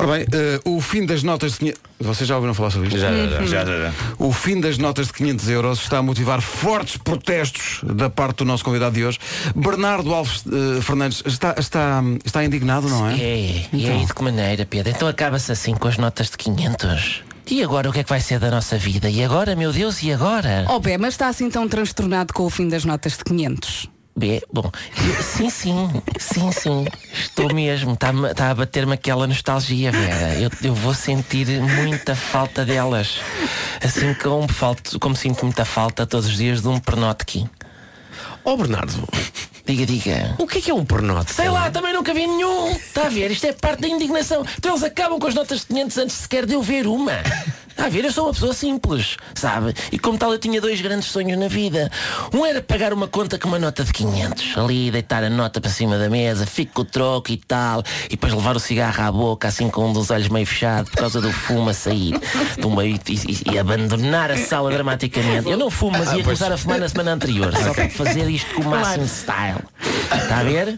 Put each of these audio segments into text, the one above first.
Ora bem, eh, o fim das notas de 500... Vocês já ouviram falar sobre isto? Já, já, já, já, já. O fim das notas de 500 euros está a motivar fortes protestos da parte do nosso convidado de hoje. Bernardo Alves eh, Fernandes está, está, está indignado, não é? É, e Então. aí de que maneira, Pedro? Então acaba-se assim com as notas de 500. E agora o que é que vai ser da nossa vida? E agora, meu Deus, e agora? Oh, Bé, mas está assim tão transtornado com o fim das notas de 500. Bê, bom, eu- sim, sim, sim, sim, estou mesmo, está tá a bater-me aquela nostalgia, Vera. Eu, eu vou sentir muita falta delas. Assim como, falto, como sinto muita falta todos os dias de um pernotki. Ó Bernardo, Diga, diga. o que é que é um pernote? Sei lá, também nunca vi nenhum. Está a ver? Isto é parte da indignação. Então eles acabam com as notas de 500 antes sequer de eu ver uma. Está a ver? Eu sou uma pessoa simples, sabe? E como tal eu tinha dois grandes sonhos na vida. Um era pagar uma conta com uma nota de 500. Ali, deitar a nota para cima da mesa, fico com o troco e tal. E depois levar o cigarro à boca, assim com um dos olhos meio fechado, por causa do fumo a sair. Do e, e- e abandonar a sala dramaticamente. Eu não fumo, mas ia começar a fumar na semana anterior. Só para fazer isto com o máximo style. Está a ver?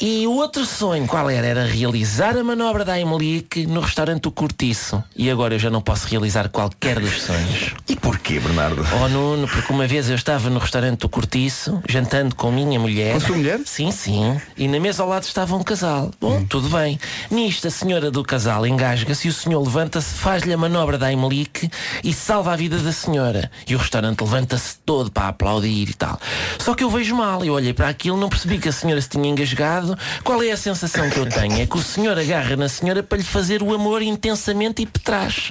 E o outro sonho, qual era? Era realizar a manobra da Imelique no restaurante O Cortiço. E agora eu já não posso realizar qualquer dos sonhos. E porquê, Bernardo? Oh Nuno, porque uma vez eu estava no restaurante do Cortiço, jantando com a minha mulher. Com a sua mulher? Sim, sim. E na mesa ao lado estava um casal. Bom, tudo bem. Nisto a senhora do casal engasga-se e o senhor levanta-se, faz-lhe a manobra da Imelique e salva a vida da senhora. E o restaurante levanta-se todo para aplaudir e tal. Só que eu vejo mal, eu olhei para aquilo, não percebi que a senhora se tinha engasgado. Qual é a sensação que eu tenho? É que o senhor agarra na senhora para lhe fazer o amor intensamente e petrás.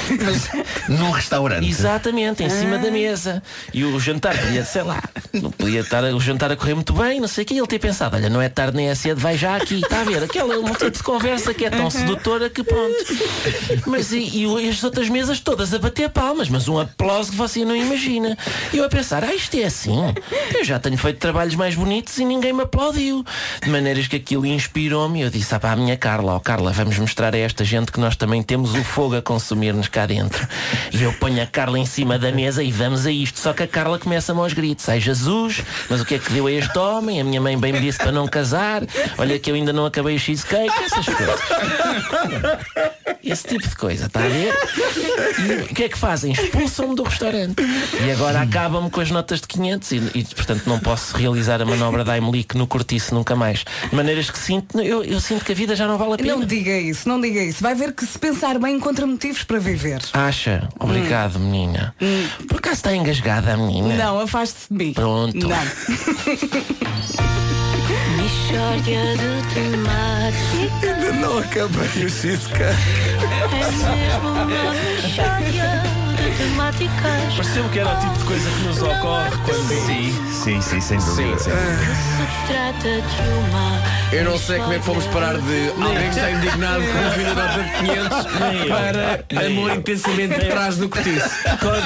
Num restaurante. Exatamente, em cima da mesa. E o jantar podia, sei lá, podia estar o jantar a correr muito bem, não sei o que. Ele ter pensado, olha, não é tarde nem é cedo, vai já aqui, está a ver? Aquela um tipo de conversa que é tão sedutora que pronto. Mas e, e as outras mesas todas a bater palmas, mas um aplauso que você não imagina. E eu a pensar, ah, isto é assim. Eu já tenho feito trabalhos mais bonitos e ninguém me aplaudiu. De maneiras que aquilo inspirou-me e eu disse, ah pá, a minha Carla, ó Carla, vamos mostrar a esta gente que nós também temos o fogo a consumir-nos cá dentro. E eu ponho a Carla em cima da mesa e vamos a isto. Só que a Carla começa-me aos gritos. Ai Jesus, mas o que é que deu a este homem? A minha mãe bem me disse para não casar. Olha que eu ainda não acabei o cheesecake. Essas coisas. Esse tipo de coisa, está a ver? E o que é que fazem? Expulsam-me do restaurante. E agora acabam-me com as notas de 500 e, e, portanto não posso realizar a manobra da Emelique no cortiço nunca mais. De maneiras que sinto, eu, eu sinto que a vida já não vale a pena. Não diga isso, não diga isso. Vai ver que se pensar bem encontra motivos para viver. Acha? Obrigado, menina. Por acaso está engasgada a menina? Não, afaste-se de mim. Pronto. Não. De temáticas. Ainda não acabei o cheesecake. É mesmo uma mishória de temáticas. Pareceu que era o tipo de coisa que nos ocorre quando. Sim, sim, sim, sem dúvida. sem dúvida. Se trata de uma. Eu não sei como é que fomos parar de alguém que está indignado com o fim da nota de 500 para amor intensamente por trás do cortiço.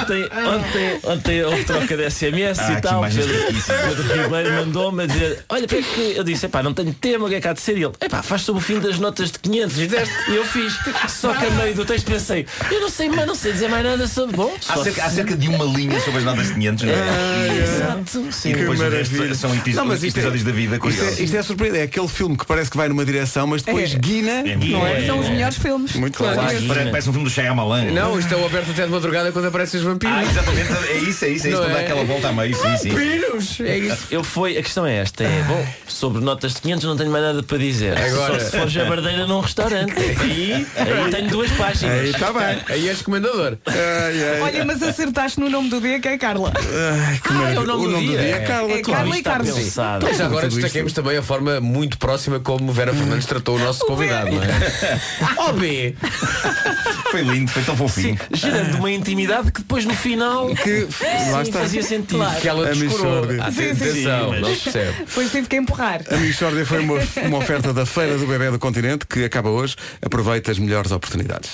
Ontem, ontem, ontem houve troca de SMS Ah, e tal. Pedro, Ribeiro mandou-me a dizer: Olha, para que eu disse: Epá, não tenho tema, o que é que há de ser? E ele: Epá, faz sobre o fim das notas de 500. Fizeste? E eu fiz. Só que a meio do texto pensei: Eu não sei, mas não sei dizer mais nada sobre. Bom, Há cerca, há cerca de uma linha sobre as notas de 500, não é? Exato. Sim. E depois maravilha. são episo- Não, mas isto é- episódios da vida Isto é, isto é surpreendente. É aquele filme que parece que vai numa direção, mas depois É. guina. É Não é? muito- São os melhores filmes. Muito Claro. claro. Parece, parece um filme do Shyamalan. Não, isto é o aberto até de madrugada quando aparecem os vampiros. Ah, exatamente. É isso, é isso. É isso. Não Quando dá é? aquela volta a meio. Sim, sim. Vampiros! É isso. Eu fui, a questão é esta, é, bom, sobre notas de 500 não tenho mais nada para dizer. Agora- Só se for jabardeira num restaurante. Aí, aí tenho duas páginas. Aí está bem. Aí és comendador. Ai, ai, Olha, mas acertaste no nome do dia que é Carla. ai, que maravilha. é o nome do dia. é Carla. É claro. Carla e Está Carlos. Mas agora destaquemos também a forma muito próxima como Vera Fernandes tratou o nosso convidado, não é? Ó B! Foi lindo, foi tão fofinho. Gerando uma intimidade que depois no final Que lá sim, está. fazia sentido. Que ela A descurou. Michórdia. Atenção, não se percebe. Depois tive que empurrar. A Michórdia foi uma, uma oferta da Feira do Bebé do Continente que acaba hoje. Aproveita as melhores oportunidades.